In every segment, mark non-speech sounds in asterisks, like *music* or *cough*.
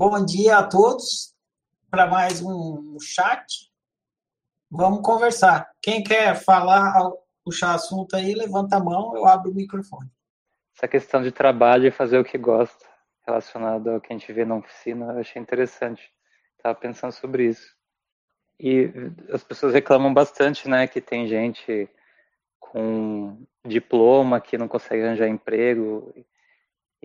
Bom dia a todos para mais um chat. Vamos conversar. Quem quer falar, puxar assunto aí, levanta a mão, eu abro o microfone. Essa questão de trabalho e fazer o que gosta, relacionado ao que a gente vê na oficina, eu achei interessante. Estava pensando sobre isso. E as pessoas reclamam bastante, né, que tem gente com diploma que não consegue arranjar emprego,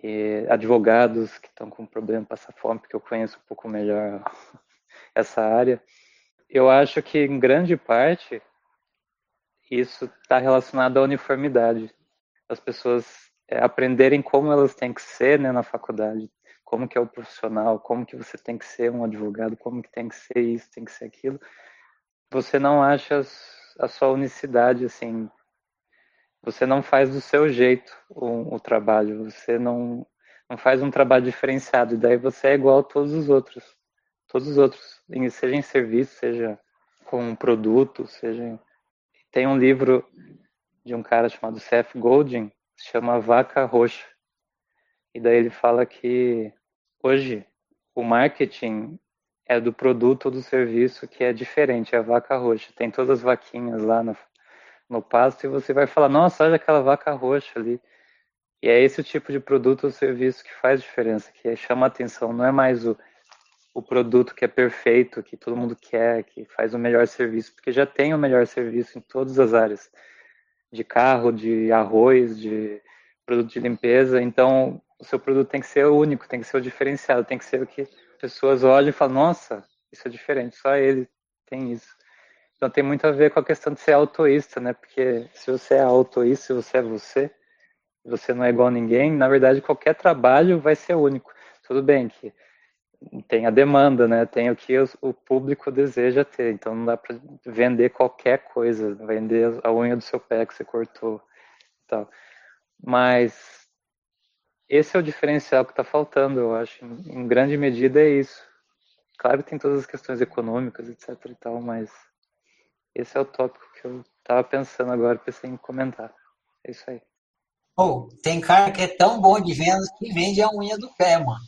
e advogados que estão com problema passar fome, porque eu conheço um pouco melhor *laughs* essa área. Eu acho que, em grande parte, isso está relacionado à uniformidade. As pessoas é, aprenderem como elas têm que ser né, na faculdade, como que é o profissional, como que você tem que ser um advogado, como que tem que ser isso, tem que ser aquilo. Você não acha a sua unicidade, assim, você não faz do seu jeito o, o trabalho, você não, não faz um trabalho diferenciado, e daí você é igual a todos os outros. Todos os outros, seja em serviço, seja com um produto, seja. Tem um livro de um cara chamado Seth Godin, se chama Vaca Roxa. E daí ele fala que hoje o marketing é do produto ou do serviço que é diferente, é a vaca roxa. Tem todas as vaquinhas lá na, no pasto e você vai falar, nossa, olha aquela vaca roxa ali. E é esse tipo de produto ou serviço que faz diferença, que chama atenção. Não é mais o, o produto que é perfeito, que todo mundo quer, que faz o melhor serviço, porque já tem o melhor serviço em todas as áreas. De carro, de arroz, de produto de limpeza. Então, o seu produto tem que ser único, tem que ser o diferenciado, tem que ser o que pessoas olham e falam, nossa, isso é diferente, só ele tem isso. Então tem muito a ver com a questão de ser autoísta, né? Porque se você é autoísta, se você é você, você não é igual a ninguém, na verdade qualquer trabalho vai ser único. Tudo bem que tem a demanda, né? Tem o que o público deseja ter. Então não dá para vender qualquer coisa, vender a unha do seu pé que você cortou, tal. Mas esse é o diferencial que está faltando, eu acho. Em grande medida é isso. Claro que tem todas as questões econômicas, etc. e tal, mas esse é o tópico que eu tava pensando agora, pensei em comentar. É isso aí. Oh, tem cara que é tão bom de vendas que vende a unha do pé, mano.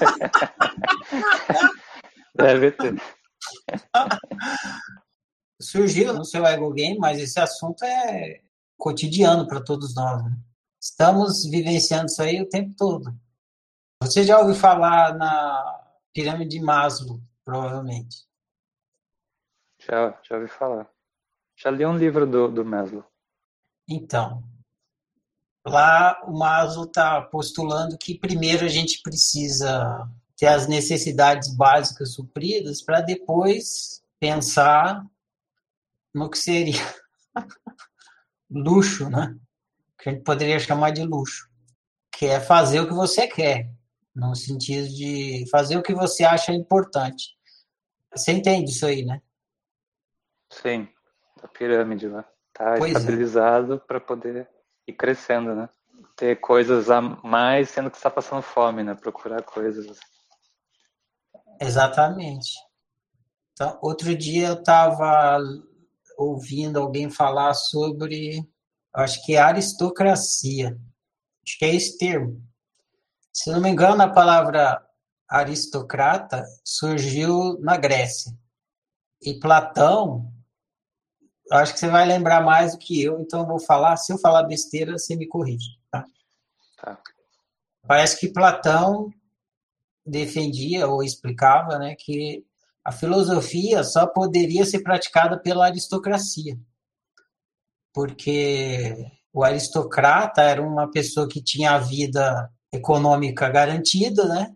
*laughs* Deve ter. *laughs* Surgiu no seu Ego Game, mas esse assunto é cotidiano para todos nós. Né? Estamos vivenciando isso aí o tempo todo. Você já ouviu falar na pirâmide de Maslow, provavelmente. Já, já ouvi falar. Já li um livro do, do Maslow. Então, lá o Maslow está postulando que primeiro a gente precisa ter as necessidades básicas supridas para depois pensar no que seria *laughs* luxo, né? Que a gente poderia chamar de luxo, que é fazer o que você quer, no sentido de fazer o que você acha importante. Você entende isso aí, né? Sim, a pirâmide lá. Tá pois é. estabilizado é. para poder ir crescendo, né? Ter coisas a mais, sendo que está passando fome, né? Procurar coisas. Exatamente. Então, outro dia eu estava ouvindo alguém falar sobre, acho que é aristocracia. Acho que é esse termo. Se não me engano, a palavra aristocrata surgiu na Grécia. E Platão acho que você vai lembrar mais do que eu, então eu vou falar. Se eu falar besteira, você me corrige. Tá? tá. Parece que Platão defendia ou explicava né, que a filosofia só poderia ser praticada pela aristocracia. Porque o aristocrata era uma pessoa que tinha a vida econômica garantida, né?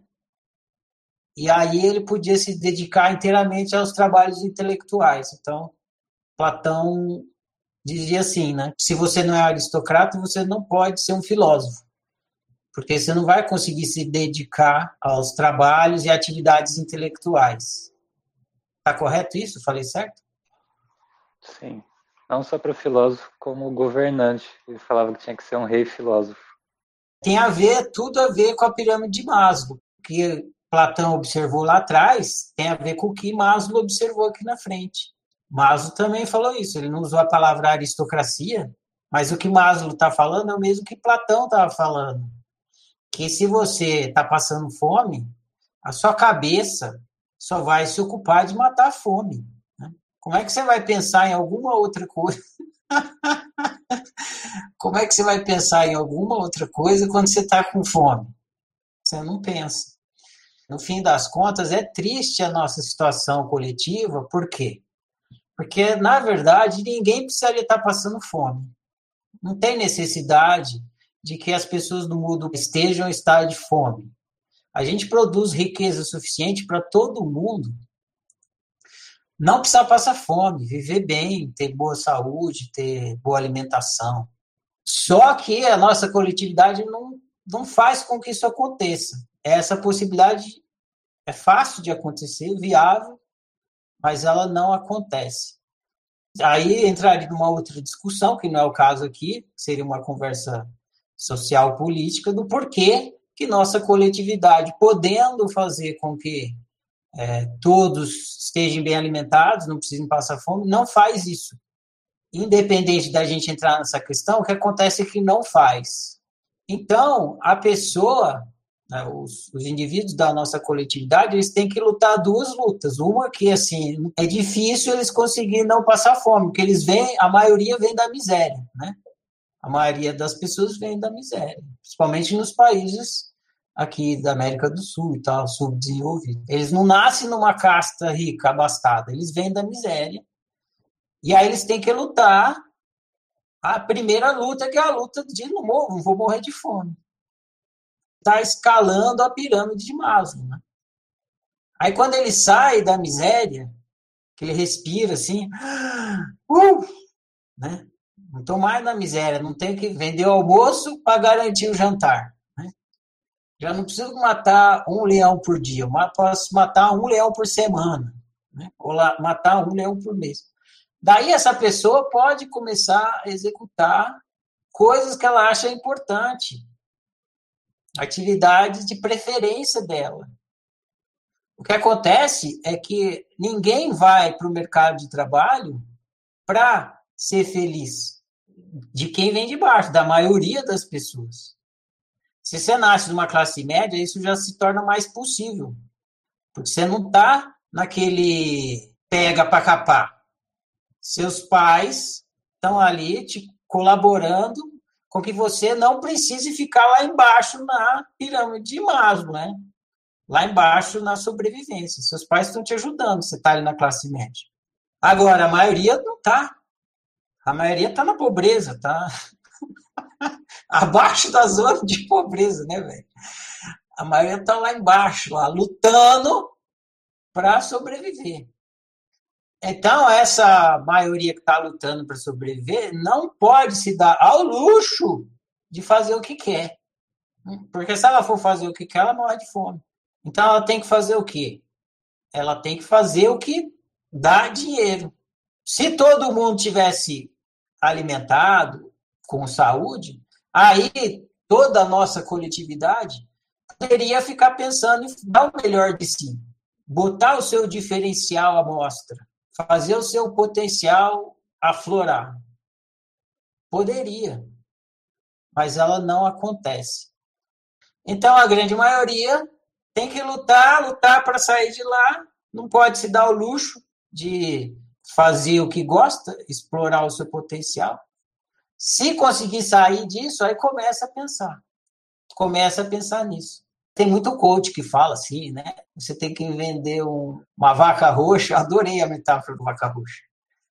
E aí ele podia se dedicar inteiramente aos trabalhos intelectuais. Então, Platão dizia assim, né? Se você não é aristocrata, você não pode ser um filósofo, porque você não vai conseguir se dedicar aos trabalhos e atividades intelectuais. Tá correto isso? Falei certo? Sim. Não só para o filósofo, como governante. Ele falava que tinha que ser um rei filósofo. Tem a ver, tudo a ver com a pirâmide de Maslow, que Platão observou lá atrás, tem a ver com o que Maslow observou aqui na frente. Maslow também falou isso, ele não usou a palavra aristocracia, mas o que Maslow está falando é o mesmo que Platão estava falando. Que se você está passando fome, A sua cabeça só vai se ocupar de matar a fome. Né? Como é que você vai pensar em alguma outra coisa? *laughs* Como é que você vai pensar em alguma outra coisa quando você está com fome? Você não pensa. No fim das contas, é triste a nossa situação coletiva, por quê? Porque, na verdade, ninguém precisaria estar passando fome. Não tem necessidade de que as pessoas do mundo estejam em estado de fome. A gente produz riqueza suficiente para todo mundo não precisar passar fome, viver bem, ter boa saúde, ter boa alimentação. Só que a nossa coletividade não, não faz com que isso aconteça. Essa possibilidade é fácil de acontecer, viável, mas ela não acontece. Aí entraria numa outra discussão, que não é o caso aqui, seria uma conversa social política, do porquê que nossa coletividade, podendo fazer com que é, todos estejam bem alimentados, não precisem passar fome, não faz isso. Independente da gente entrar nessa questão, o que acontece é que não faz. Então, a pessoa, os, os, indivíduos da nossa coletividade, eles têm que lutar duas lutas. Uma que, assim, é difícil eles conseguirem não passar fome, porque eles vêm, a maioria vem da miséria, né? A maioria das pessoas vem da miséria, principalmente nos países aqui da América do Sul e tal, subdesenvolvido. Eles não nascem numa casta rica, abastada, eles vêm da miséria. E aí eles têm que lutar a primeira luta, que é a luta de não, não vou morrer de fome. Está escalando a pirâmide de Maslow. Né? Aí quando ele sai da miséria, que ele respira assim, *gasps* uh, né? não estou mais na miséria, não tenho que vender o almoço para garantir o jantar. Já não preciso matar um leão por dia, posso matar um leão por semana, né? ou lá, matar um leão por mês. Daí essa pessoa pode começar a executar coisas que ela acha importante, atividades de preferência dela. O que acontece é que ninguém vai para o mercado de trabalho para ser feliz. De quem vem de baixo, da maioria das pessoas. Se você nasce numa classe média, isso já se torna mais possível. Porque você não está naquele pega para capar. Seus pais estão ali te colaborando com que você não precise ficar lá embaixo na pirâmide de Maslow, né? Lá embaixo na sobrevivência. Seus pais estão te ajudando, você está ali na classe média. Agora, a maioria não está. A maioria está na pobreza, está *laughs* abaixo da zona de pobreza, né, velho? A maioria está lá embaixo, lá, lutando para sobreviver. Então, essa maioria que está lutando para sobreviver não pode se dar ao luxo de fazer o que quer. Porque se ela for fazer o que quer, ela morre de fome. Então, ela tem que fazer o quê? Ela tem que fazer o que dá dinheiro. Se todo mundo tivesse alimentado, com saúde, aí toda a nossa coletividade poderia ficar pensando em dar o melhor de si, botar o seu diferencial à mostra, fazer o seu potencial aflorar. Poderia, mas ela não acontece. Então a grande maioria tem que lutar, lutar para sair de lá, não pode se dar o luxo de fazer o que gosta, explorar o seu potencial. Se conseguir sair disso, aí começa a pensar. Começa a pensar nisso. Tem muito coach que fala assim, né? Você tem que vender um, uma vaca roxa. Adorei a metáfora do vaca roxa.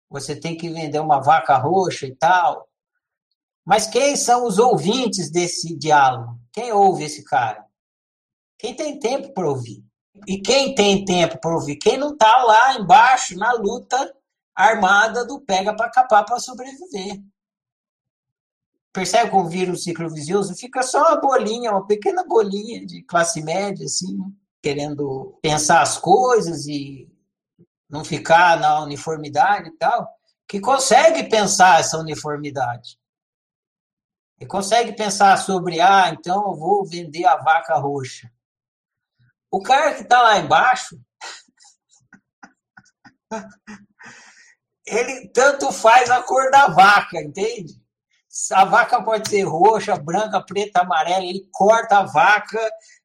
Você tem que vender uma vaca roxa e tal. Mas quem são os ouvintes desse diálogo? Quem ouve esse cara? Quem tem tempo para ouvir? E quem tem tempo para ouvir? Quem não está lá embaixo na luta armada do pega para capar para sobreviver percebe como vira um ciclo vicioso? Fica só uma bolinha, uma pequena bolinha de classe média, assim, querendo pensar as coisas e não ficar na uniformidade e tal, que consegue pensar essa uniformidade. E consegue pensar sobre, ah, então eu vou vender a vaca roxa. O cara que está lá embaixo, *laughs* ele tanto faz a cor da vaca, entende? A vaca pode ser roxa, branca, preta, amarela. Ele corta a vaca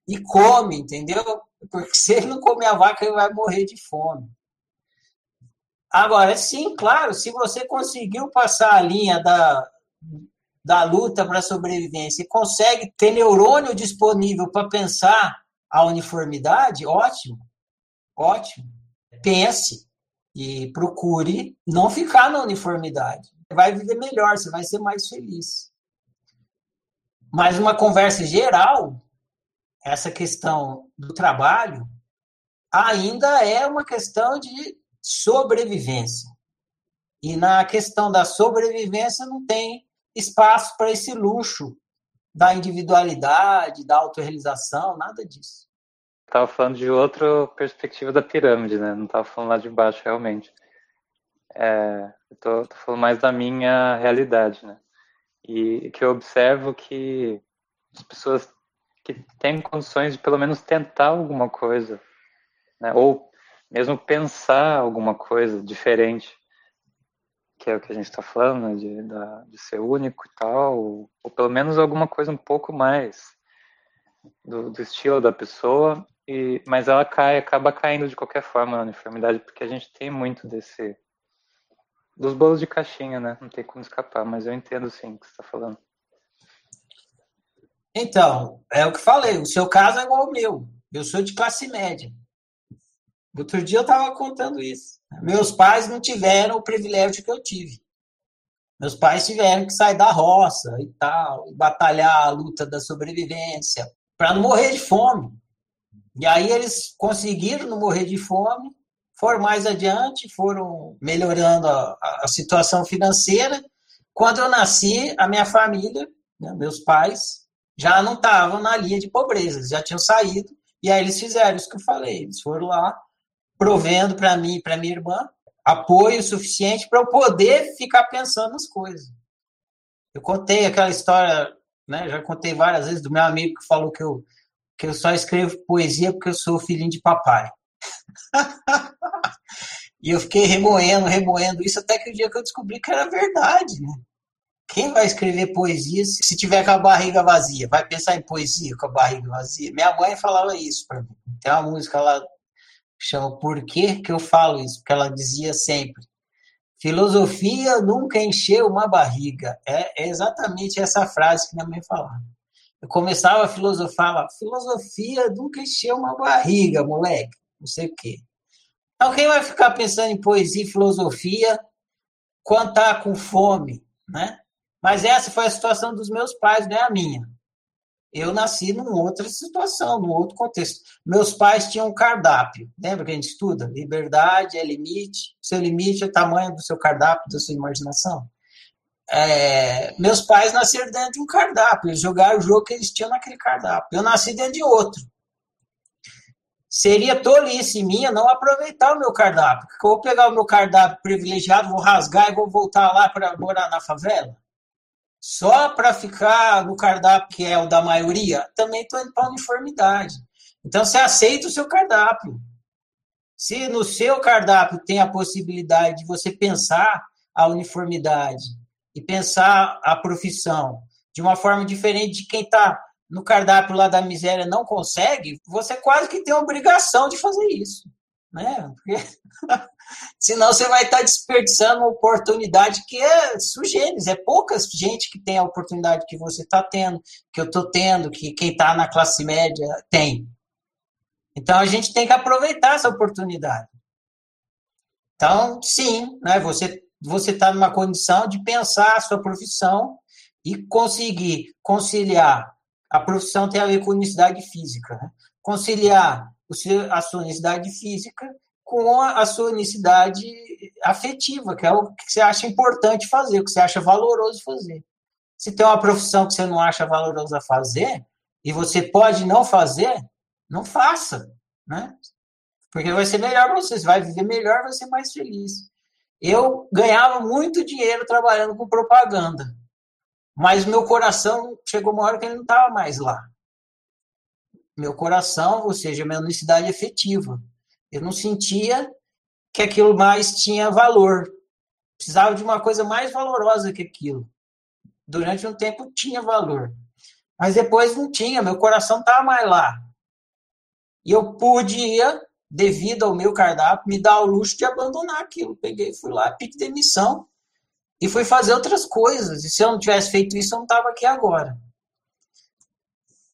e come, entendeu? Porque se ele não comer a vaca, ele vai morrer de fome. Agora, sim, claro, se você conseguiu passar a linha da, da luta para a sobrevivência e consegue ter neurônio disponível para pensar a uniformidade, ótimo, ótimo. Pense e procure não ficar na uniformidade. Vai viver melhor, você vai ser mais feliz. Mas uma conversa geral, essa questão do trabalho ainda é uma questão de sobrevivência. E na questão da sobrevivência não tem espaço para esse luxo da individualidade, da autorrealização, nada disso. Estava falando de outra perspectiva da pirâmide, né? Não estava falando lá de baixo, realmente. É, tô, falando mais da minha realidade, né? E que eu observo que as pessoas que têm condições de pelo menos tentar alguma coisa, né? Ou mesmo pensar alguma coisa diferente, que é o que a gente está falando, né? de, da, de ser único e tal, ou, ou, pelo menos alguma coisa um pouco mais do, do estilo da pessoa, e, mas ela cai, acaba caindo de qualquer forma na uniformidade, porque a gente tem muito desse dos bolos de caixinha, né? Não tem como escapar, mas eu entendo sim o que você está falando. Então, é o que falei, o seu caso é igual ao meu. Eu sou de classe média. Outro dia eu estava contando isso. Meus pais não tiveram o privilégio que eu tive. Meus pais tiveram que sair da roça e tal, e batalhar a luta da sobrevivência, para não morrer de fome. E aí eles conseguiram não morrer de fome, foram mais adiante, foram melhorando a, a situação financeira. Quando eu nasci, a minha família, né, meus pais, já não estavam na linha de pobreza, já tinham saído. E aí eles fizeram isso que eu falei. Eles foram lá, provendo para mim e para minha irmã apoio suficiente para eu poder ficar pensando nas coisas. Eu contei aquela história, né, já contei várias vezes do meu amigo que falou que eu, que eu só escrevo poesia porque eu sou filhinho de papai. *laughs* e eu fiquei remoendo, remoendo isso até que o dia que eu descobri que era verdade, né? Quem vai escrever poesia se tiver com a barriga vazia? Vai pensar em poesia com a barriga vazia? Minha mãe falava isso para mim. Tem uma música lá chama Por que, que eu falo isso? Porque ela dizia sempre: filosofia nunca encheu uma barriga. É, é exatamente essa frase que minha mãe falava. Eu começava a filosofar, lá, filosofia nunca encheu uma barriga, moleque, não sei o quê. Então, quem vai ficar pensando em poesia e filosofia quando está com fome, né? Mas essa foi a situação dos meus pais, não é a minha. Eu nasci numa outra situação, num outro contexto. Meus pais tinham um cardápio. Lembra que a gente estuda? Liberdade é limite. Seu limite é o tamanho do seu cardápio, da sua imaginação. É, meus pais nasceram dentro de um cardápio. Eles jogaram o jogo que eles tinham naquele cardápio. Eu nasci dentro de outro. Seria tolice minha não aproveitar o meu cardápio. Porque eu vou pegar o meu cardápio privilegiado, vou rasgar e vou voltar lá para morar na favela só para ficar no cardápio que é o da maioria, também estou indo para uniformidade. Então, você aceita o seu cardápio. Se no seu cardápio tem a possibilidade de você pensar a uniformidade e pensar a profissão de uma forma diferente de quem está no cardápio lá da miséria não consegue, você quase que tem obrigação de fazer isso. Né? Porque *laughs* Senão você vai estar desperdiçando uma oportunidade que é sugênis, é pouca gente que tem a oportunidade que você está tendo, que eu estou tendo, que quem está na classe média tem. Então a gente tem que aproveitar essa oportunidade. Então, sim, né, você você está numa condição de pensar a sua profissão e conseguir conciliar. A profissão tem a ver com unicidade física, né? conciliar a sua unicidade física com a, sua unicidade afetiva, que é o que você acha importante fazer, o que você acha valoroso fazer. Se tem uma profissão que você não acha valorosa fazer, e você pode não fazer, não faça, né? Porque vai ser melhor para você, você vai viver melhor, vai ser mais feliz. Eu ganhava muito dinheiro trabalhando com propaganda, mas meu coração chegou uma hora que ele não estava mais lá. Meu coração, ou seja, minha unicidade afetiva. Eu não sentia que aquilo mais tinha valor. Precisava de uma coisa mais valorosa que aquilo. Durante um tempo tinha valor. Mas depois não tinha, meu coração estava mais lá. E eu podia, devido ao meu cardápio, me dar o luxo de abandonar aquilo. Peguei, fui lá, pedi demissão e fui fazer outras coisas. E se eu não tivesse feito isso, eu não estava aqui agora.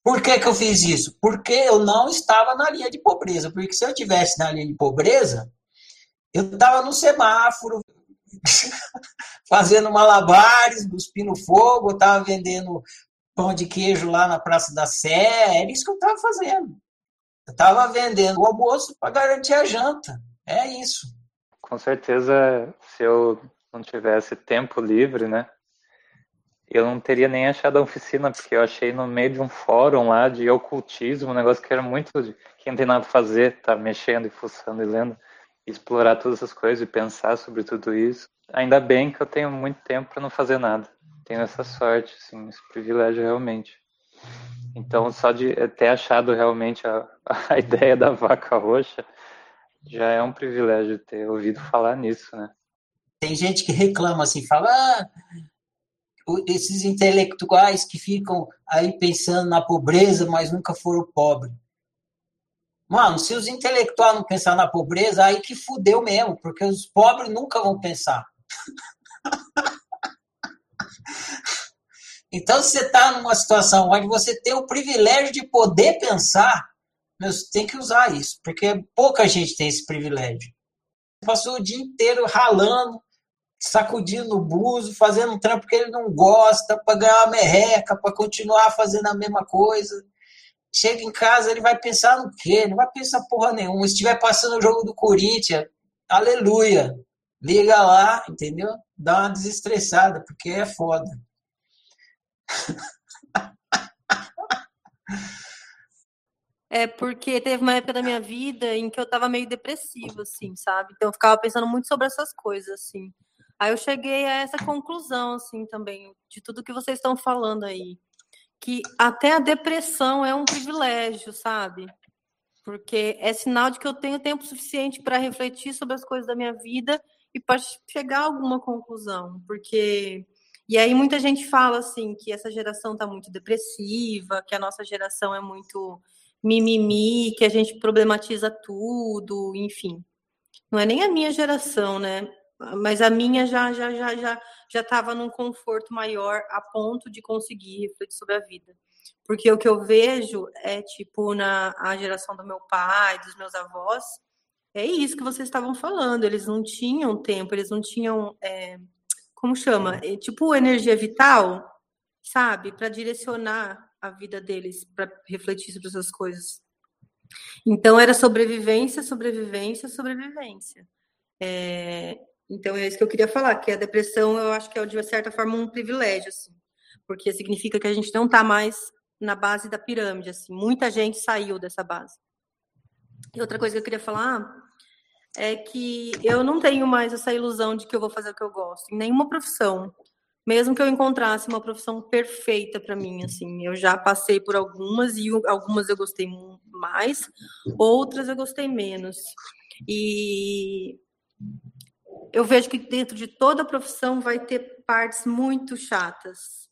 Por que, que eu fiz isso? Porque eu não estava na linha de pobreza. Porque se eu tivesse na linha de pobreza, eu estava no semáforo, *laughs* fazendo malabares, cuspindo fogo, eu estava vendendo pão de queijo lá na Praça da Sé, era isso que eu estava fazendo. Eu estava vendendo o almoço para garantir a janta. É isso. Com certeza, se eu não tivesse tempo livre, né? Eu não teria nem achado a oficina, porque eu achei no meio de um fórum lá de ocultismo, um negócio que era muito de quem tem nada a fazer, tá mexendo e fuçando e lendo, explorar todas essas coisas e pensar sobre tudo isso. Ainda bem que eu tenho muito tempo para não fazer nada. Tenho essa sorte, assim, esse privilégio realmente. Então, só de ter achado realmente a, *laughs* a ideia da vaca roxa, já é um privilégio ter ouvido falar nisso, né? Tem gente que reclama assim, fala, ah, esses intelectuais que ficam aí pensando na pobreza, mas nunca foram pobres. Mano, se os intelectuais não pensar na pobreza, aí que fudeu mesmo, porque os pobres nunca vão pensar. *laughs* então, se você está numa situação onde você tem o privilégio de poder pensar, você tem que usar isso, porque pouca gente tem esse privilégio. Passou o dia inteiro ralando, sacudindo o buzo, fazendo um trampo que ele não gosta, para ganhar uma merreca, para continuar fazendo a mesma coisa. Chega em casa, ele vai pensar no quê? Não vai pensar porra nenhuma. Se estiver passando o jogo do Corinthians, aleluia. Liga lá, entendeu? Dá uma desestressada, porque é foda. É porque teve uma época da minha vida em que eu tava meio depressiva, assim, sabe? Então eu ficava pensando muito sobre essas coisas, assim. Aí eu cheguei a essa conclusão, assim, também, de tudo que vocês estão falando aí. Que até a depressão é um privilégio, sabe? Porque é sinal de que eu tenho tempo suficiente para refletir sobre as coisas da minha vida e para chegar a alguma conclusão. Porque. E aí muita gente fala, assim, que essa geração está muito depressiva, que a nossa geração é muito mimimi, que a gente problematiza tudo, enfim. Não é nem a minha geração, né? Mas a minha já já já já já estava num conforto maior a ponto de conseguir refletir sobre a vida. Porque o que eu vejo é tipo na a geração do meu pai, dos meus avós, é isso que vocês estavam falando. Eles não tinham tempo, eles não tinham é, como chama, é, tipo energia vital, sabe, para direcionar a vida deles, para refletir sobre essas coisas. Então era sobrevivência, sobrevivência, sobrevivência. É, então é isso que eu queria falar, que a depressão eu acho que é de certa forma um privilégio, assim, porque significa que a gente não está mais na base da pirâmide, assim, muita gente saiu dessa base. E outra coisa que eu queria falar é que eu não tenho mais essa ilusão de que eu vou fazer o que eu gosto, em nenhuma profissão. Mesmo que eu encontrasse uma profissão perfeita para mim, assim, eu já passei por algumas e algumas eu gostei mais, outras eu gostei menos. E eu vejo que dentro de toda a profissão vai ter partes muito chatas,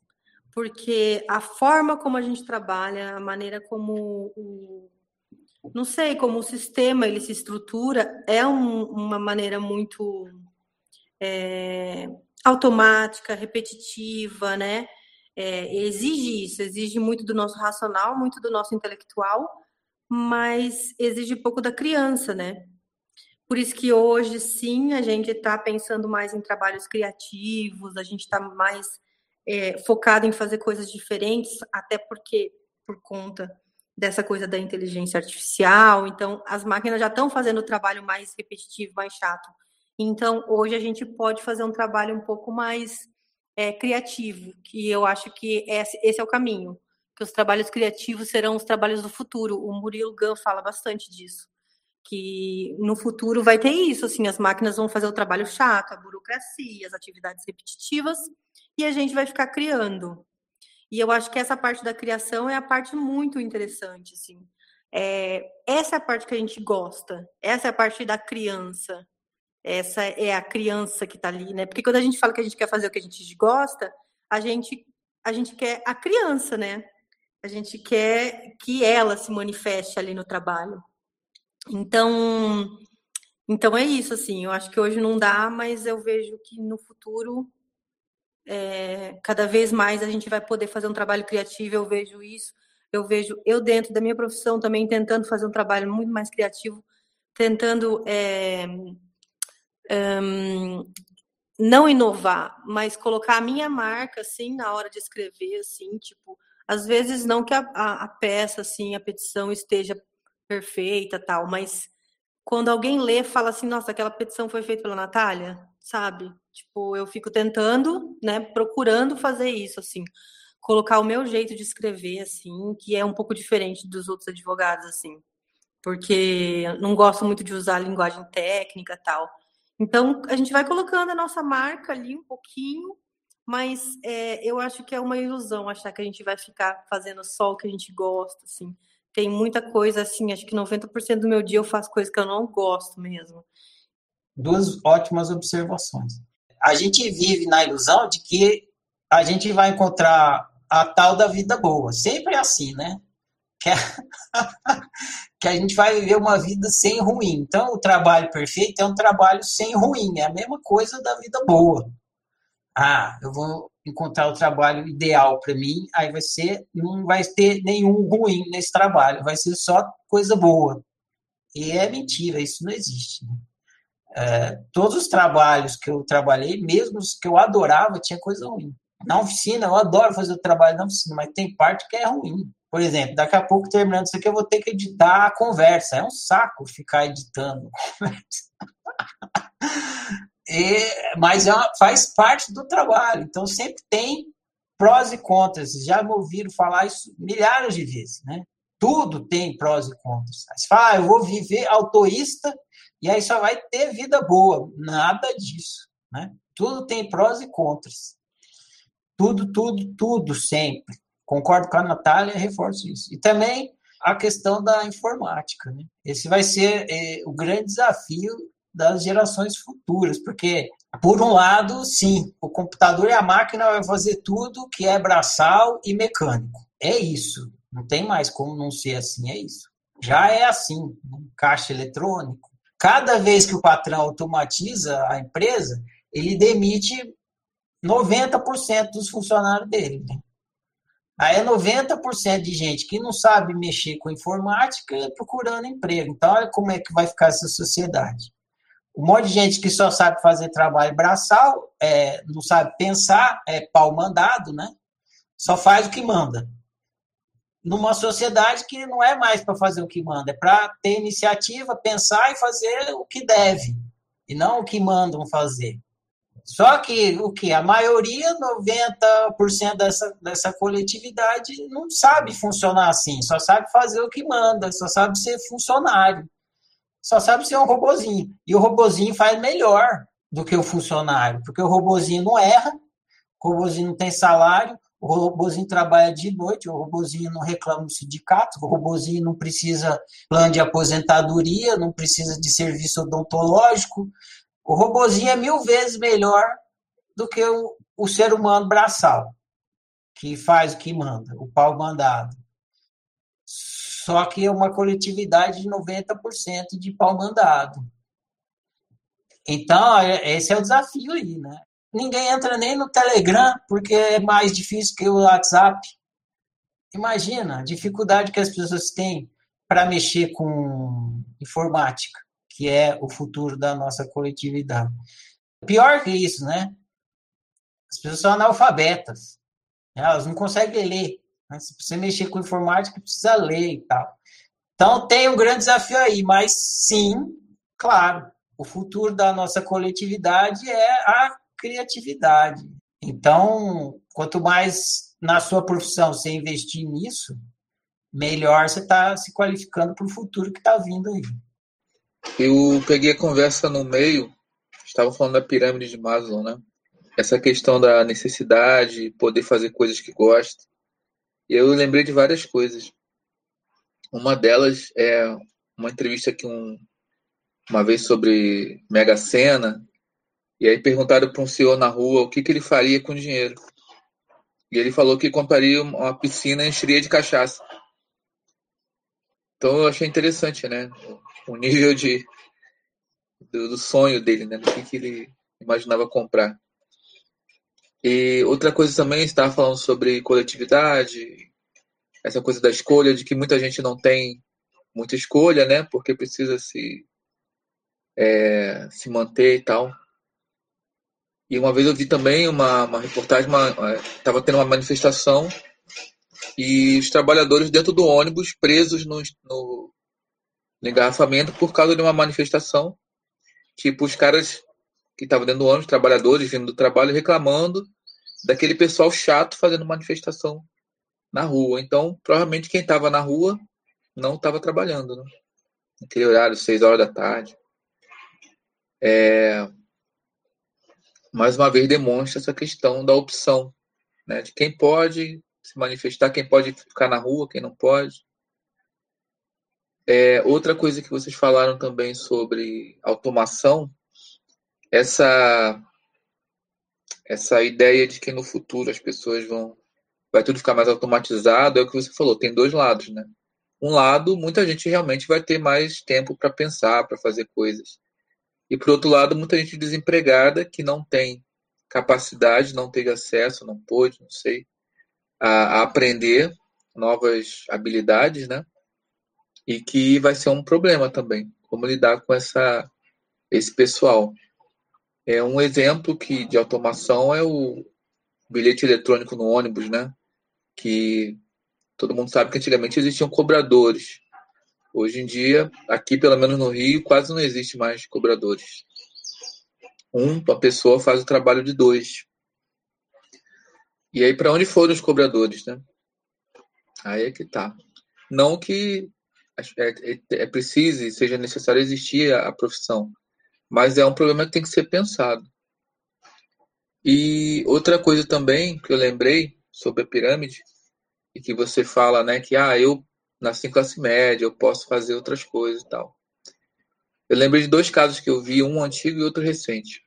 porque a forma como a gente trabalha, a maneira como o, não sei, como o sistema ele se estrutura é um, uma maneira muito é, automática, repetitiva, né? É, exige isso, exige muito do nosso racional, muito do nosso intelectual, mas exige pouco da criança, né? Por isso que hoje, sim, a gente está pensando mais em trabalhos criativos, a gente está mais é, focado em fazer coisas diferentes, até porque, por conta dessa coisa da inteligência artificial, então as máquinas já estão fazendo o trabalho mais repetitivo, mais chato. Então, hoje a gente pode fazer um trabalho um pouco mais é, criativo, que eu acho que esse, é o caminho, que os trabalhos criativos serão os trabalhos do futuro. O Murilo Gun fala bastante disso que no futuro vai ter isso, assim, as máquinas vão fazer o trabalho chato, a burocracia, as atividades repetitivas, e a gente vai ficar criando. E eu acho que essa parte da criação é a parte muito interessante, assim. É, essa é a parte que a gente gosta, essa é a parte da criança, essa é a criança que está ali, né? Porque quando a gente fala que a gente quer fazer o que a gente gosta, a gente, a gente quer a criança, né? A gente quer que ela se manifeste ali no trabalho. Então, então é isso, assim. Eu acho que hoje não dá, mas eu vejo que no futuro, é, cada vez mais a gente vai poder fazer um trabalho criativo. Eu vejo isso. Eu vejo eu dentro da minha profissão também tentando fazer um trabalho muito mais criativo, tentando é, um, não inovar, mas colocar a minha marca assim na hora de escrever, assim, tipo, às vezes não que a, a, a peça, assim, a petição esteja perfeita, tal, mas quando alguém lê, fala assim, nossa, aquela petição foi feita pela Natália, sabe? Tipo, eu fico tentando, né, procurando fazer isso, assim, colocar o meu jeito de escrever, assim, que é um pouco diferente dos outros advogados, assim, porque não gosto muito de usar linguagem técnica, tal. Então, a gente vai colocando a nossa marca ali um pouquinho, mas é, eu acho que é uma ilusão achar que a gente vai ficar fazendo só o que a gente gosta, assim. Tem muita coisa, assim, acho que 90% do meu dia eu faço coisas que eu não gosto mesmo. Duas ótimas observações. A gente vive na ilusão de que a gente vai encontrar a tal da vida boa. Sempre é assim, né? Que, *laughs* que a gente vai viver uma vida sem ruim. Então, o trabalho perfeito é um trabalho sem ruim. É a mesma coisa da vida boa. Ah, eu vou encontrar o trabalho ideal para mim, aí vai ser, não vai ter nenhum ruim nesse trabalho, vai ser só coisa boa. E é mentira, isso não existe. É, todos os trabalhos que eu trabalhei, mesmo os que eu adorava, tinha coisa ruim. Na oficina, eu adoro fazer o trabalho na oficina, mas tem parte que é ruim. Por exemplo, daqui a pouco, terminando isso aqui, eu vou ter que editar a conversa. É um saco ficar editando conversa. E, mas é uma, faz parte do trabalho. Então, sempre tem prós e contras. Já me ouviram falar isso milhares de vezes, né? Tudo tem prós e contras. Você fala, ah, eu vou viver autorista e aí só vai ter vida boa. Nada disso, né? Tudo tem prós e contras. Tudo, tudo, tudo, sempre. Concordo com a Natália, reforço isso. E também a questão da informática. Né? Esse vai ser é, o grande desafio das gerações futuras, porque, por um lado, sim, o computador e a máquina vai fazer tudo que é braçal e mecânico. É isso. Não tem mais como não ser assim, é isso. Já é assim, um caixa eletrônico. Cada vez que o patrão automatiza a empresa, ele demite 90% dos funcionários dele. Né? Aí é 90% de gente que não sabe mexer com informática procurando emprego. Então, olha como é que vai ficar essa sociedade. Um monte de gente que só sabe fazer trabalho braçal, é, não sabe pensar, é pau mandado, né? Só faz o que manda. Numa sociedade que não é mais para fazer o que manda, é para ter iniciativa, pensar e fazer o que deve, e não o que mandam fazer. Só que o que? A maioria, 90% dessa, dessa coletividade, não sabe funcionar assim, só sabe fazer o que manda, só sabe ser funcionário só sabe ser um robozinho. E o robozinho faz melhor do que o funcionário, porque o robozinho não erra, o robozinho não tem salário, o robozinho trabalha de noite, o robozinho não reclama do sindicato, o robozinho não precisa plano de aposentadoria, não precisa de serviço odontológico. O robozinho é mil vezes melhor do que o, o ser humano braçal, que faz o que manda, o pau mandado. Só que é uma coletividade de 90% de pau mandado. Então, é, esse é o desafio aí, né? Ninguém entra nem no Telegram, porque é mais difícil que o WhatsApp. Imagina a dificuldade que as pessoas têm para mexer com informática, que é o futuro da nossa coletividade. Pior que isso, né? As pessoas são analfabetas. Elas não conseguem ler. Né? Se você mexer com informática, precisa ler e tal. Então, tem um grande desafio aí, mas sim, claro, o futuro da nossa coletividade é a criatividade. Então, quanto mais na sua profissão você investir nisso, melhor você está se qualificando para o futuro que está vindo aí. Eu peguei a conversa no meio, estava falando da pirâmide de Maslow, né? Essa questão da necessidade, poder fazer coisas que gosta. E eu lembrei de várias coisas. Uma delas é uma entrevista que um, uma vez sobre Mega Sena, e aí perguntaram para um senhor na rua o que, que ele faria com o dinheiro. E ele falou que compraria uma piscina encheria de cachaça. Então eu achei interessante, né? o nível de, do, do sonho dele, né? Do que, que ele imaginava comprar. E outra coisa também, estava falando sobre coletividade, essa coisa da escolha, de que muita gente não tem muita escolha, né? Porque precisa se, é, se manter e tal. E uma vez eu vi também uma, uma reportagem, estava tendo uma manifestação e os trabalhadores dentro do ônibus presos no, no, no engarrafamento por causa de uma manifestação. Tipo, os caras que estavam dentro do ônibus, trabalhadores vindo do trabalho, reclamando daquele pessoal chato fazendo manifestação na rua. Então, provavelmente quem estava na rua não estava trabalhando, né? Naquele horário, seis horas da tarde. É... Mais uma vez demonstra essa questão da opção, né? De quem pode se manifestar, quem pode ficar na rua, quem não pode. É, outra coisa que vocês falaram também sobre automação, essa essa ideia de que no futuro as pessoas vão vai tudo ficar mais automatizado é o que você falou, tem dois lados, né? Um lado, muita gente realmente vai ter mais tempo para pensar, para fazer coisas. E por outro lado, muita gente desempregada que não tem capacidade, não teve acesso, não pôde, não sei, a, a aprender novas habilidades, né? E que vai ser um problema também, como lidar com essa esse pessoal. É um exemplo que de automação é o bilhete eletrônico no ônibus, né? Que todo mundo sabe que antigamente existiam cobradores. Hoje em dia, aqui pelo menos no Rio, quase não existe mais cobradores. Um, uma pessoa faz o trabalho de dois. E aí, para onde foram os cobradores, né? Aí é que tá. Não que é, é, é seja necessário existir a, a profissão, mas é um problema que tem que ser pensado. E outra coisa também que eu lembrei sobre a pirâmide, e que você fala, né, que ah, eu nasci em classe média, eu posso fazer outras coisas e tal. Eu lembrei de dois casos que eu vi, um antigo e outro recente.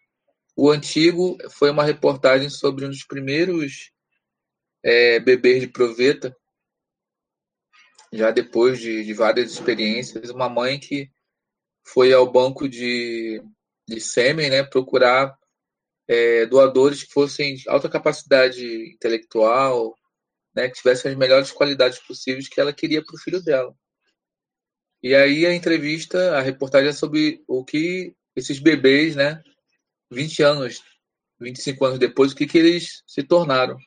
O antigo foi uma reportagem sobre um dos primeiros é, bebês de proveta, já depois de, de, várias experiências, uma mãe que foi ao banco de, de sêmen, né, procurar é, doadores que fossem de alta capacidade intelectual, né, que tivessem as melhores qualidades possíveis que ela queria para o filho dela. E aí a entrevista, a reportagem é sobre o que esses bebês, né, 20 anos, 25 anos depois, o que, que eles se tornaram.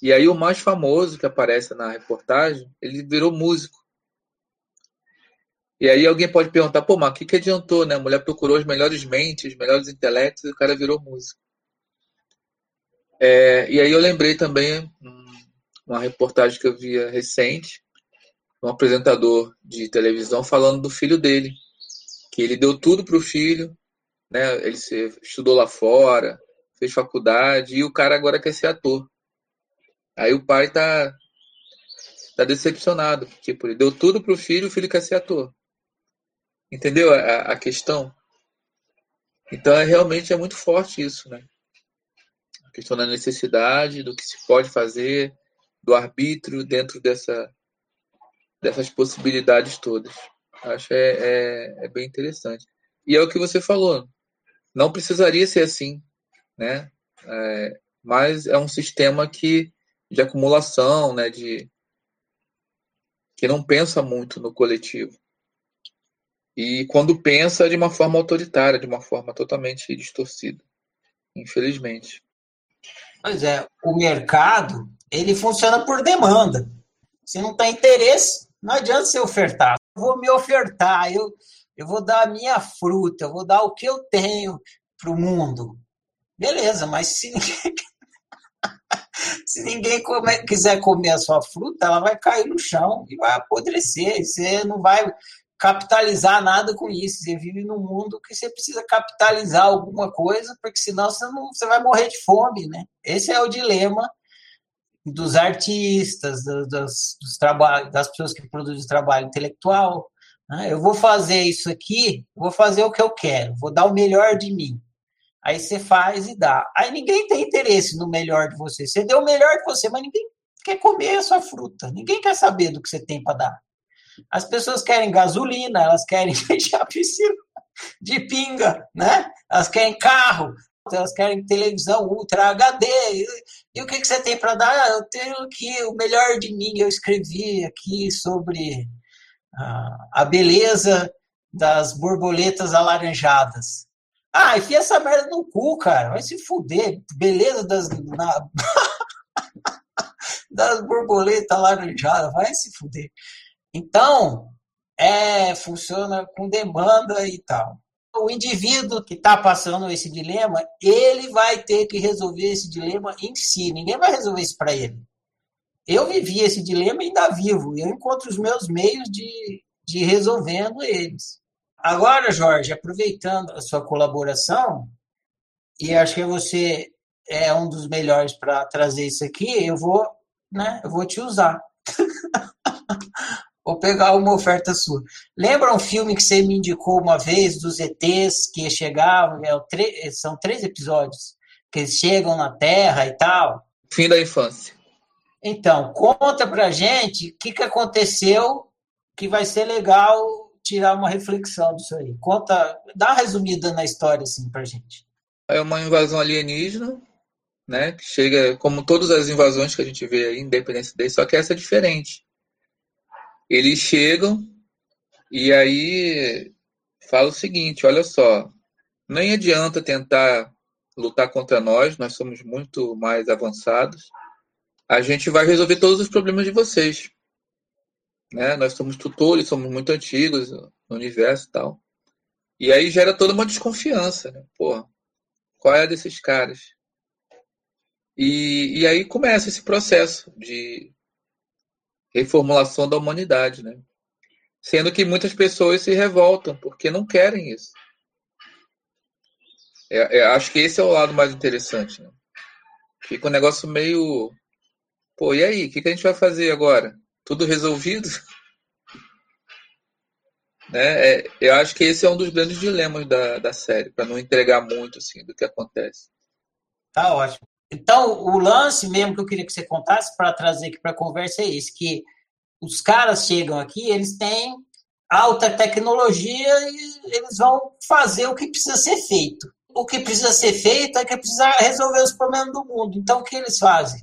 E aí o mais famoso que aparece na reportagem, ele virou músico. E aí alguém pode perguntar, pô, mas o que, que adiantou, né? A mulher procurou as melhores mentes, os melhores intelectos e o cara virou músico. É, e aí eu lembrei também uma reportagem que eu via recente, um apresentador de televisão falando do filho dele, que ele deu tudo para o filho, né? Ele estudou lá fora, fez faculdade e o cara agora quer ser ator. Aí o pai tá tá decepcionado, tipo, ele deu tudo pro filho, o filho quer ser ator. Entendeu a, a questão? Então é realmente é muito forte isso, né? A questão da necessidade, do que se pode fazer, do arbítrio dentro dessa dessas possibilidades todas. Acho é, é, é bem interessante. E é o que você falou. Não precisaria ser assim, né? É, mas é um sistema que de acumulação, né? De que não pensa muito no coletivo. E quando pensa de uma forma autoritária, de uma forma totalmente distorcida, infelizmente. Pois é, o mercado ele funciona por demanda. Se não tem interesse, não adianta você ofertar. Eu vou me ofertar, eu, eu vou dar a minha fruta, eu vou dar o que eu tenho para o mundo. Beleza, mas se ninguém, *laughs* se ninguém come, quiser comer a sua fruta, ela vai cair no chão e vai apodrecer. Você não vai capitalizar nada com isso. Você vive num mundo que você precisa capitalizar alguma coisa, porque senão você, não, você vai morrer de fome, né? Esse é o dilema dos artistas, das, dos das pessoas que produzem trabalho intelectual. Né? Eu vou fazer isso aqui, vou fazer o que eu quero, vou dar o melhor de mim. Aí você faz e dá. Aí ninguém tem interesse no melhor de você. Você deu o melhor de você, mas ninguém quer comer a sua fruta. Ninguém quer saber do que você tem para dar. As pessoas querem gasolina, elas querem *laughs* fechar a piscina de pinga, né? Elas querem carro, elas querem televisão Ultra HD. E o que, que você tem para dar? Ah, eu tenho aqui o melhor de mim. Eu escrevi aqui sobre a beleza das borboletas alaranjadas. Ah, enfia essa merda no cu, cara. Vai se fuder. Beleza das, na... *laughs* das borboletas alaranjadas. Vai se fuder. Então, é, funciona com demanda e tal. O indivíduo que está passando esse dilema, ele vai ter que resolver esse dilema em si. Ninguém vai resolver isso para ele. Eu vivi esse dilema e ainda vivo. Eu encontro os meus meios de, de resolvendo eles. Agora, Jorge, aproveitando a sua colaboração, e acho que você é um dos melhores para trazer isso aqui, eu vou, né, eu vou te usar. *laughs* Vou pegar uma oferta sua. Lembra um filme que você me indicou uma vez dos ETs que chegavam? É, são três episódios que eles chegam na Terra e tal. Fim da infância. Então, conta pra gente o que, que aconteceu que vai ser legal tirar uma reflexão disso aí. Conta, dá uma resumida na história assim pra gente. É uma invasão alienígena, né? Que chega como todas as invasões que a gente vê aí, independência dele, só que essa é diferente. Eles chegam e aí fala o seguinte: olha só, nem adianta tentar lutar contra nós, nós somos muito mais avançados. A gente vai resolver todos os problemas de vocês. Né? Nós somos tutores, somos muito antigos no universo e tal. E aí gera toda uma desconfiança. Né? Pô, qual é desses caras? E, e aí começa esse processo de reformulação da humanidade, né? Sendo que muitas pessoas se revoltam porque não querem isso. É, é, acho que esse é o lado mais interessante. Né? Fica um negócio meio. Pô, e aí? O que, que a gente vai fazer agora? Tudo resolvido? *laughs* né? É, eu acho que esse é um dos grandes dilemas da, da série, para não entregar muito assim, do que acontece. Tá ótimo. Então, o lance mesmo que eu queria que você contasse para trazer aqui para a conversa é esse, que os caras chegam aqui, eles têm alta tecnologia e eles vão fazer o que precisa ser feito. O que precisa ser feito é que precisa resolver os problemas do mundo. Então, o que eles fazem?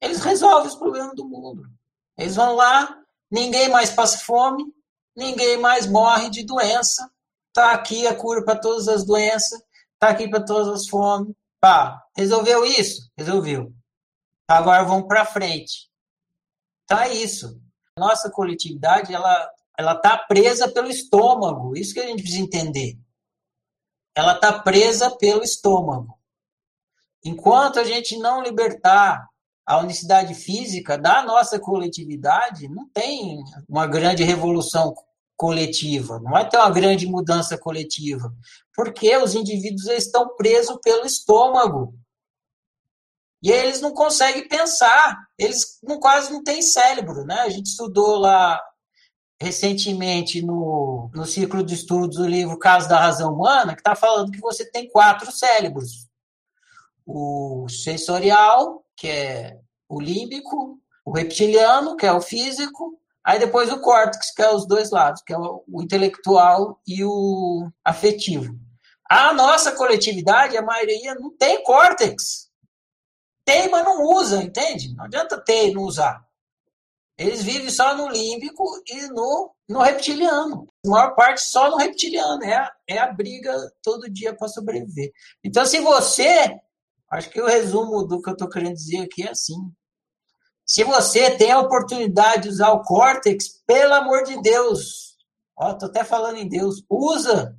Eles resolvem os problemas do mundo. Eles vão lá, ninguém mais passa fome, ninguém mais morre de doença. Está aqui a cura para todas as doenças, está aqui para todas as fomes, Pá, resolveu isso? Resolveu. Agora vamos para frente. Então é isso. Nossa coletividade, ela ela está presa pelo estômago. Isso que a gente precisa entender. Ela está presa pelo estômago. Enquanto a gente não libertar a unicidade física da nossa coletividade, não tem uma grande revolução coletiva, não vai ter uma grande mudança coletiva, porque os indivíduos estão presos pelo estômago. E eles não conseguem pensar, eles não, quase não têm cérebro. Né? A gente estudou lá recentemente no, no ciclo de estudos o livro Caso da Razão Humana, que está falando que você tem quatro cérebros. O sensorial, que é o límbico, o reptiliano, que é o físico, Aí depois o córtex, que é os dois lados, que é o, intelectual e o afetivo. A nossa coletividade, a maioria, não tem córtex. Tem, mas não usa, entende? Não adianta ter e não usar. Eles vivem só no límbico e no, no reptiliano. A maior parte só no reptiliano. É a, é a briga todo dia para sobreviver. Então, se você. Acho que o resumo do que eu estou querendo dizer aqui é assim. Se você tem a oportunidade de usar o córtex, pelo amor de Deus, ó, tô até falando em Deus, usa,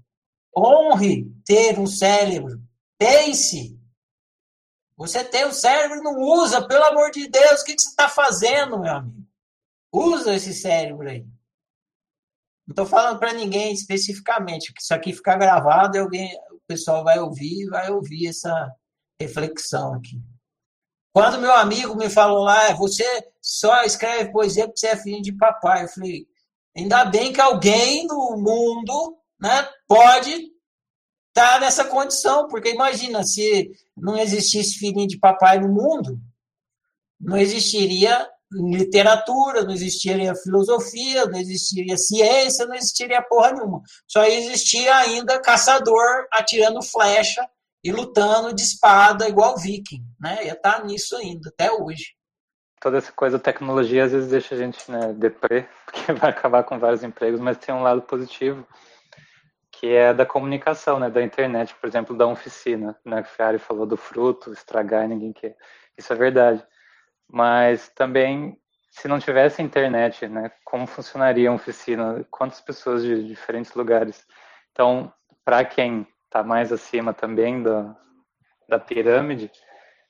honre ter um cérebro, pense. Você tem um cérebro, não usa, pelo amor de Deus, o que, que você está fazendo, meu amigo? Usa esse cérebro aí. Não estou falando para ninguém especificamente, que isso aqui fica gravado e alguém, o pessoal vai ouvir, vai ouvir essa reflexão aqui. Quando meu amigo me falou lá, você só escreve poesia porque você é filho de papai. Eu falei, ainda bem que alguém no mundo né, pode estar tá nessa condição, porque imagina, se não existisse filhinho de papai no mundo, não existiria literatura, não existiria filosofia, não existiria ciência, não existiria porra nenhuma. Só existia ainda caçador atirando flecha e lutando de espada igual viking, né? Ia estar tá nisso ainda, até hoje. Toda essa coisa, tecnologia, às vezes deixa a gente né, deprê, *laughs* porque vai acabar com vários empregos, mas tem um lado positivo, que é da comunicação, né, da internet, por exemplo, da oficina, né, que o Fiari falou do fruto, estragar e ninguém quer. Isso é verdade. Mas também, se não tivesse internet, né, como funcionaria a oficina? Quantas pessoas de diferentes lugares? Então, para quem está mais acima também da, da pirâmide,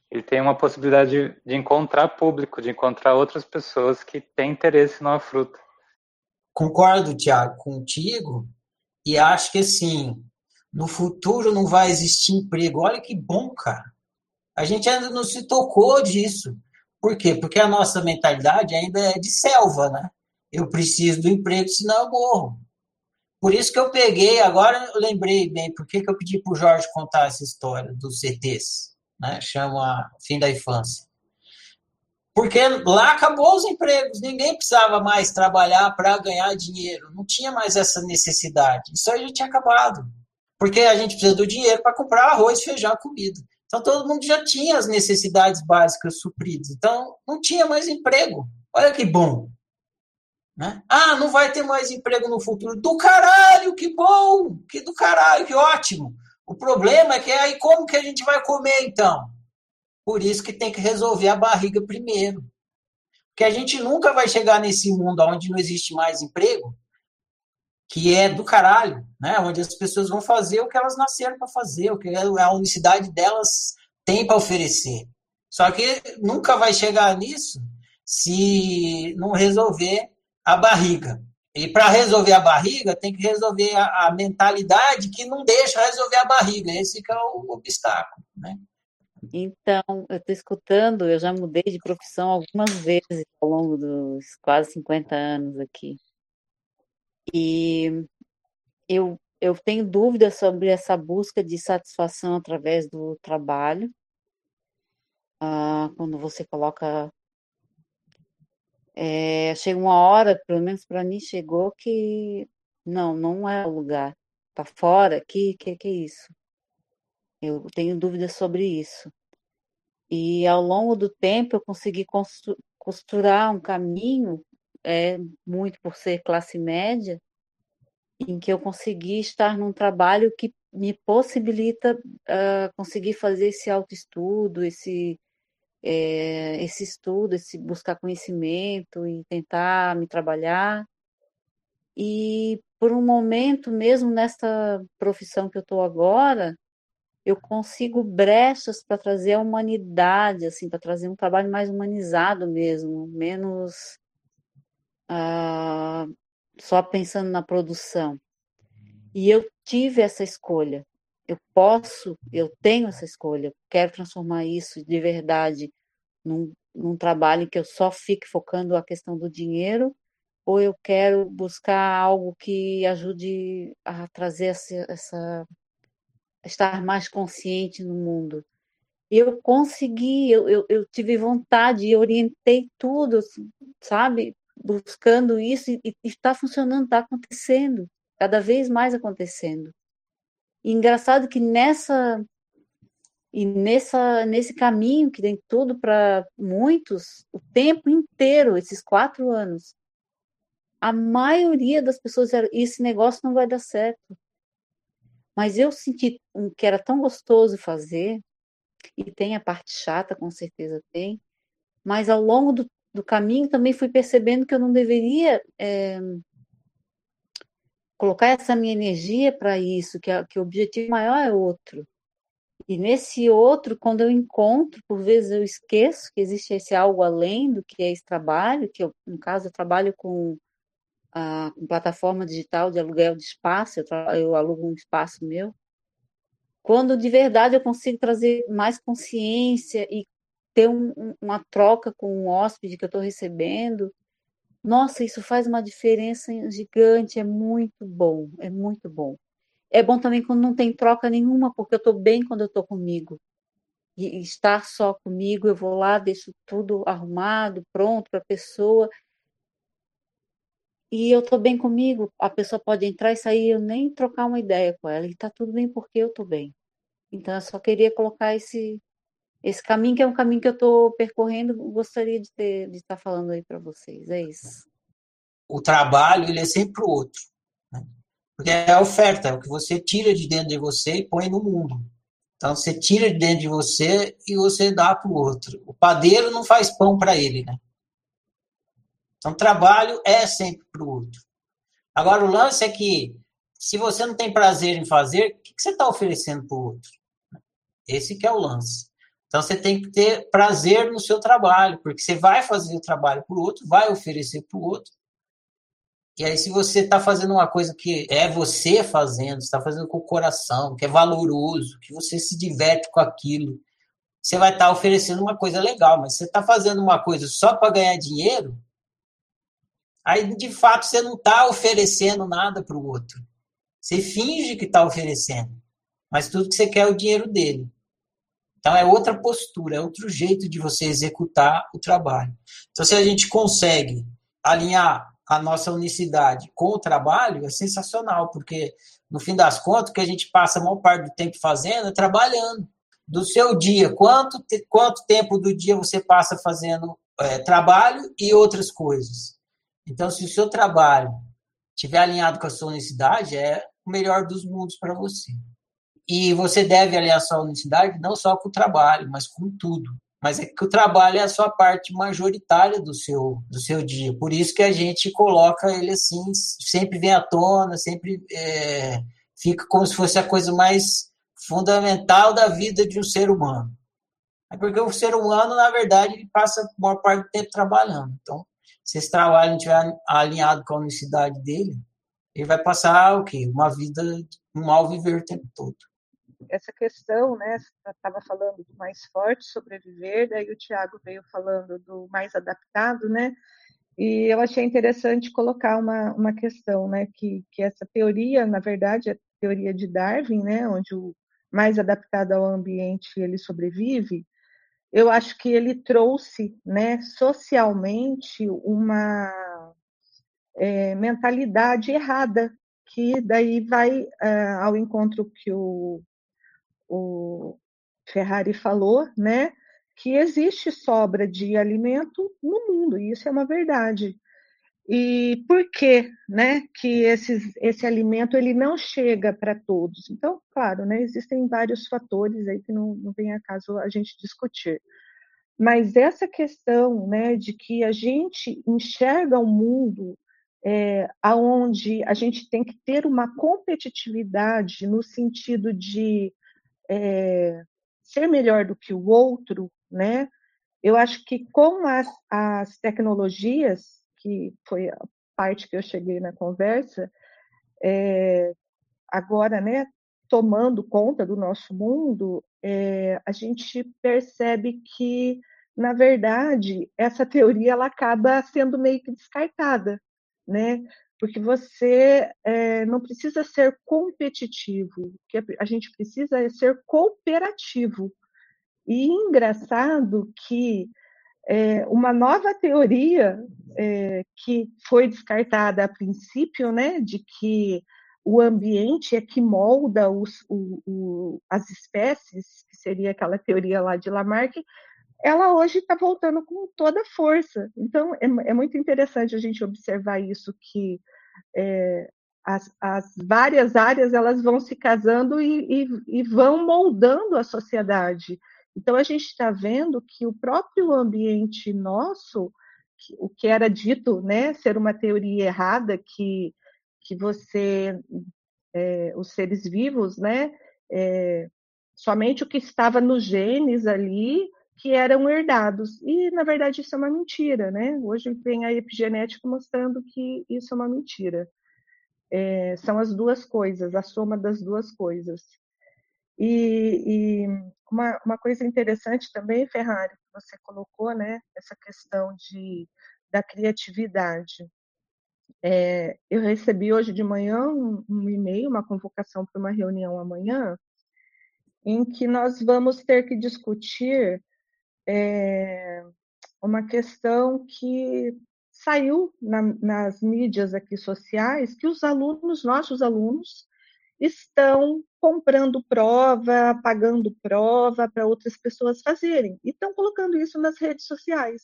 ele tem uma possibilidade de, de encontrar público, de encontrar outras pessoas que têm interesse numa fruta. Concordo, Tiago, contigo, e acho que assim, no futuro não vai existir emprego. Olha que bom, cara. A gente ainda não se tocou disso. Por quê? Porque a nossa mentalidade ainda é de selva, né? Eu preciso do emprego, senão eu morro. Por isso que eu peguei, agora eu lembrei bem, por que eu pedi para o Jorge contar essa história dos CTs, né? Chama Fim da Infância. Porque lá acabou os empregos, ninguém precisava mais trabalhar para ganhar dinheiro, não tinha mais essa necessidade. Isso aí já tinha acabado. Porque a gente precisa do dinheiro para comprar arroz, feijão, comida. Então todo mundo já tinha as necessidades básicas supridas. Então não tinha mais emprego. Olha que bom. Né? Ah, não vai ter mais emprego no futuro. Do caralho, que bom! Que do caralho, que ótimo! O problema é que aí como que a gente vai comer então? Por isso que tem que resolver a barriga primeiro. Porque a gente nunca vai chegar nesse mundo onde não existe mais emprego, que é do caralho, né? Onde as pessoas vão fazer o que elas nasceram para fazer, o que a unicidade delas tem para oferecer. Só que nunca vai chegar nisso se não resolver a barriga. E para resolver a barriga, tem que resolver a, a, mentalidade que não deixa resolver a barriga. Esse que é o obstáculo, né? Então, eu estou escutando, eu já mudei de profissão algumas vezes ao longo dos quase 50 anos aqui. E eu, eu tenho dúvidas sobre essa busca de satisfação através do trabalho. Ah, quando você coloca é, chega uma hora, pelo menos para mim chegou que não, não é o lugar. Tá fora, que que que é isso? Eu tenho dúvidas sobre isso. E ao longo do tempo eu consegui costurar um caminho, é, muito por ser classe média, em que eu consegui estar num trabalho que me possibilita uh, conseguir fazer esse autoestudo, esse é, esse estudo, esse buscar conhecimento e tentar me trabalhar. E por um momento, mesmo nessa profissão que eu estou agora, eu consigo brechas para trazer a humanidade, assim, para trazer um trabalho mais humanizado mesmo, menos ah, só pensando na produção. E eu tive essa escolha eu posso, eu tenho essa escolha, quero transformar isso de verdade num, num trabalho em que eu só fique focando a questão do dinheiro, ou eu quero buscar algo que ajude a trazer essa, essa estar mais consciente no mundo. Eu consegui, eu, eu, eu tive vontade, eu orientei tudo, sabe? Buscando isso e está funcionando, está acontecendo, cada vez mais acontecendo. E engraçado que nessa e nessa nesse caminho que tem tudo para muitos, o tempo inteiro, esses quatro anos, a maioria das pessoas era esse negócio não vai dar certo. Mas eu senti que era tão gostoso fazer, e tem a parte chata, com certeza tem, mas ao longo do, do caminho também fui percebendo que eu não deveria é, colocar essa minha energia para isso, que, a, que o objetivo maior é outro. E nesse outro, quando eu encontro, por vezes eu esqueço que existe esse algo além do que é esse trabalho, que eu, no caso eu trabalho com a com plataforma digital de aluguel de espaço, eu, eu alugo um espaço meu. Quando de verdade eu consigo trazer mais consciência e ter um, uma troca com o hóspede que eu estou recebendo, nossa, isso faz uma diferença gigante, é muito bom, é muito bom. É bom também quando não tem troca nenhuma, porque eu estou bem quando eu estou comigo. e estar só comigo, eu vou lá, deixo tudo arrumado, pronto para a pessoa, e eu estou bem comigo, a pessoa pode entrar e sair, eu nem trocar uma ideia com ela, e está tudo bem porque eu estou bem. Então, eu só queria colocar esse, esse caminho, que é um caminho que eu estou percorrendo, gostaria de, de estar falando aí para vocês, é isso. O trabalho, ele é sempre o outro. Né? Porque é a oferta, é o que você tira de dentro de você e põe no mundo. Então, você tira de dentro de você e você dá para o outro. O padeiro não faz pão para ele, né? Então, trabalho é sempre para o outro. Agora, o lance é que, se você não tem prazer em fazer, o que você está oferecendo para o outro? Esse que é o lance. Então, você tem que ter prazer no seu trabalho, porque você vai fazer o trabalho para o outro, vai oferecer para o outro. E aí, se você está fazendo uma coisa que é você fazendo, está fazendo com o coração, que é valoroso, que você se diverte com aquilo, você vai estar tá oferecendo uma coisa legal. Mas você está fazendo uma coisa só para ganhar dinheiro, aí de fato você não está oferecendo nada para o outro. Você finge que está oferecendo, mas tudo que você quer é o dinheiro dele. Então é outra postura, é outro jeito de você executar o trabalho. Então se a gente consegue alinhar a nossa unicidade com o trabalho, é sensacional, porque no fim das contas o que a gente passa a maior parte do tempo fazendo é trabalhando. Do seu dia, quanto, quanto tempo do dia você passa fazendo é, trabalho e outras coisas? Então, se o seu trabalho estiver alinhado com a sua unicidade, é o melhor dos mundos para você. E você deve alinhar sua unicidade não só com o trabalho, mas com tudo. Mas é que o trabalho é a sua parte majoritária do seu, do seu dia. Por isso que a gente coloca ele assim, sempre vem à tona, sempre é, fica como se fosse a coisa mais fundamental da vida de um ser humano. É porque o ser humano, na verdade, ele passa a maior parte do tempo trabalhando. Então, se esse trabalho não estiver alinhado com a unicidade dele, ele vai passar o quê? Uma vida, um mal viver o tempo todo. Essa questão, né, estava falando do mais forte sobreviver, daí o Tiago veio falando do mais adaptado, né, e eu achei interessante colocar uma, uma questão, né, que, que essa teoria, na verdade, é a teoria de Darwin, né, onde o mais adaptado ao ambiente ele sobrevive, eu acho que ele trouxe, né, socialmente, uma é, mentalidade errada, que daí vai é, ao encontro que o, o Ferrari falou, né, que existe sobra de alimento no mundo, e isso é uma verdade. E por que, né, que esses, esse alimento ele não chega para todos? Então, claro, né, existem vários fatores aí que não, não vem a caso a gente discutir. Mas essa questão, né, de que a gente enxerga o um mundo é, aonde a gente tem que ter uma competitividade no sentido de é, ser melhor do que o outro, né? Eu acho que com as, as tecnologias que foi a parte que eu cheguei na conversa, é, agora, né, tomando conta do nosso mundo, é, a gente percebe que, na verdade, essa teoria ela acaba sendo meio que descartada, né? Porque você é, não precisa ser competitivo, que a gente precisa é ser cooperativo. E engraçado que é, uma nova teoria é, que foi descartada a princípio, né, de que o ambiente é que molda os, o, o, as espécies, que seria aquela teoria lá de Lamarck, ela hoje está voltando com toda força. Então, é, é, muito interessante a gente observar isso, que é, as, as, várias áreas elas vão se casando e, e, e vão moldando a sociedade. Então, a gente está vendo que o próprio ambiente nosso, o que era dito né, ser uma teoria errada, que, que você, é, os seres vivos, né, é, somente o que estava nos genes ali, que eram herdados. E, na verdade, isso é uma mentira. Né? Hoje tem a epigenética mostrando que isso é uma mentira. É, são as duas coisas, a soma das duas coisas. E, e uma, uma, coisa interessante também, Ferrari, que você colocou, né, essa questão de, da criatividade. É, eu recebi hoje de manhã um, um e-mail, uma convocação para uma reunião amanhã, em que nós vamos ter que discutir é, uma questão que saiu na, nas mídias aqui sociais, que os alunos, nossos alunos, estão comprando prova, pagando prova para outras pessoas fazerem, e estão colocando isso nas redes sociais.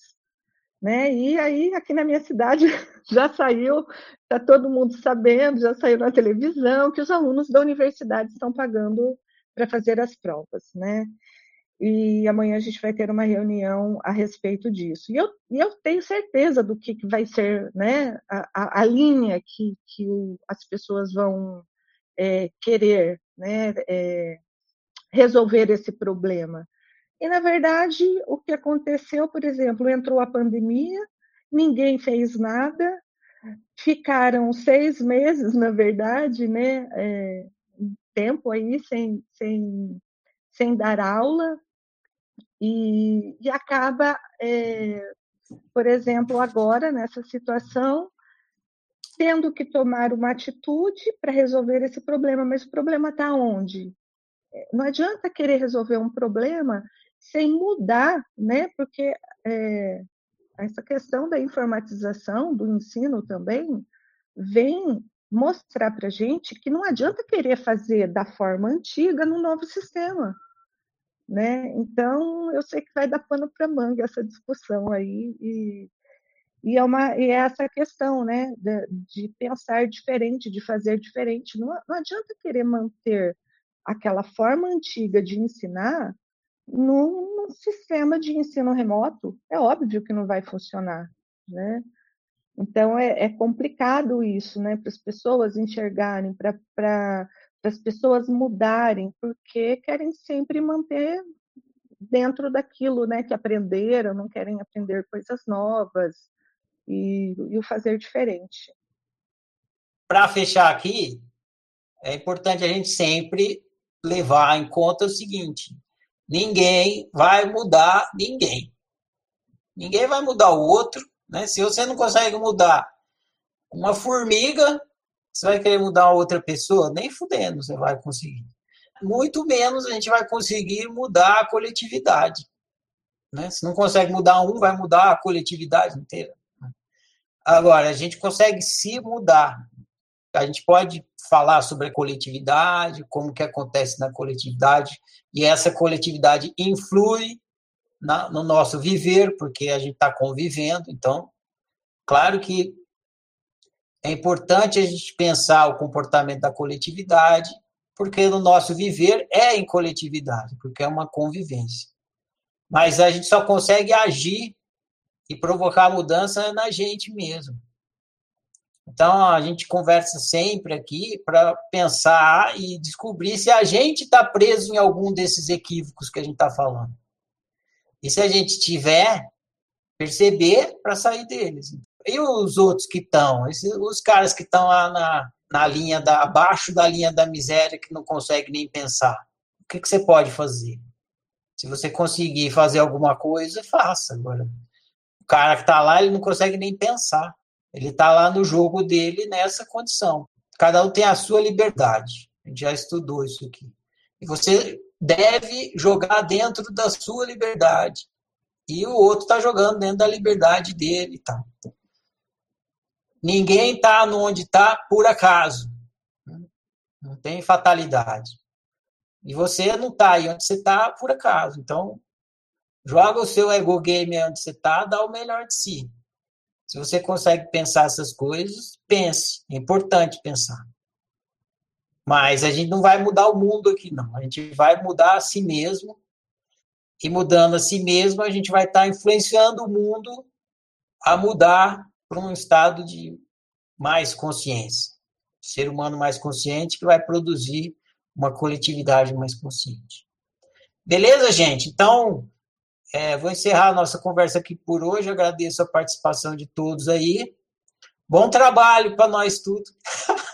Né? E aí, aqui na minha cidade, *laughs* já saiu, está todo mundo sabendo, já saiu na televisão, que os alunos da universidade estão pagando para fazer as provas, né? E amanhã a gente vai ter uma reunião a respeito disso. E eu, e eu tenho certeza do que, que vai ser né, a, a, a linha que, que o, as pessoas vão é, querer né, é, resolver esse problema. E, na verdade, o que aconteceu, por exemplo, entrou a pandemia, ninguém fez nada, ficaram seis meses, na verdade, né, é, tempo aí sem, sem, sem dar aula, e, e acaba, é, por exemplo, agora, nessa situação, tendo que tomar uma atitude para resolver esse problema, mas o problema está onde? É, não adianta querer resolver um problema sem mudar, né? Porque é, essa questão da informatização do ensino também vem mostrar para a gente que não adianta querer fazer da forma antiga no novo sistema. Né? Então, eu sei que vai dar pano para manga essa discussão aí, e, e, é, uma, e é essa questão né, de, de pensar diferente, de fazer diferente. Não, não adianta querer manter aquela forma antiga de ensinar num, num, sistema de ensino remoto, é óbvio que não vai funcionar, né? Então é, é complicado isso, né? Para as pessoas enxergarem, para as pessoas mudarem, porque querem sempre manter dentro daquilo, né? Que aprenderam, não querem aprender coisas novas e, e o fazer diferente. Para fechar aqui, é importante a gente sempre levar em conta o seguinte: Ninguém vai mudar ninguém. Ninguém vai mudar o outro. Né? Se você não consegue mudar uma formiga, você vai querer mudar outra pessoa? Nem fudendo você vai conseguir. Muito menos a gente vai conseguir mudar a coletividade. Né? Se não consegue mudar um, vai mudar a coletividade inteira. Agora, a gente consegue se mudar. A gente pode falar sobre a coletividade, como que acontece na coletividade, e essa coletividade influi na, no nosso viver, porque a gente está convivendo. Então, claro que é importante a gente pensar o comportamento da coletividade, porque no nosso viver é em coletividade, porque é uma convivência. Mas a gente só consegue agir e provocar mudança na gente mesmo. Então, a gente conversa sempre aqui para pensar e descobrir se a gente está preso em algum desses equívocos que a gente está falando. E se a gente tiver, perceber para sair deles. E os outros que estão? Os caras que estão lá na, na linha da, abaixo da linha da miséria, que não consegue nem pensar. O que, que você pode fazer? Se você conseguir fazer alguma coisa, faça. Agora, o cara que está lá, ele não consegue nem pensar. Ele está lá no jogo dele nessa condição. Cada um tem a sua liberdade. A gente já estudou isso aqui. E você deve jogar dentro da sua liberdade. E o outro está jogando dentro da liberdade dele. Tá? Ninguém está onde está por acaso. Não tem fatalidade. E você não está aí onde você está por acaso. Então, joga o seu ego game onde você está, dá o melhor de si. Se você consegue pensar essas coisas, pense. É importante pensar. Mas a gente não vai mudar o mundo aqui, não. A gente vai mudar a si mesmo. E mudando a si mesmo, a gente vai estar influenciando o mundo a mudar para um estado de mais consciência. Ser humano mais consciente que vai produzir uma coletividade mais consciente. Beleza, gente? Então, é, vou encerrar a nossa conversa aqui por hoje. Agradeço a participação de todos aí. Bom trabalho para nós tudo. *laughs*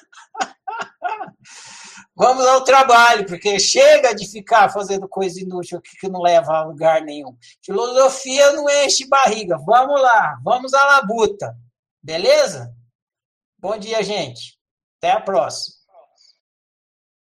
Vamos ao trabalho, porque chega de ficar fazendo coisa inútil que não leva a lugar nenhum. Filosofia não enche barriga. Vamos lá, vamos à labuta. Beleza? Bom dia, gente. Até a próxima.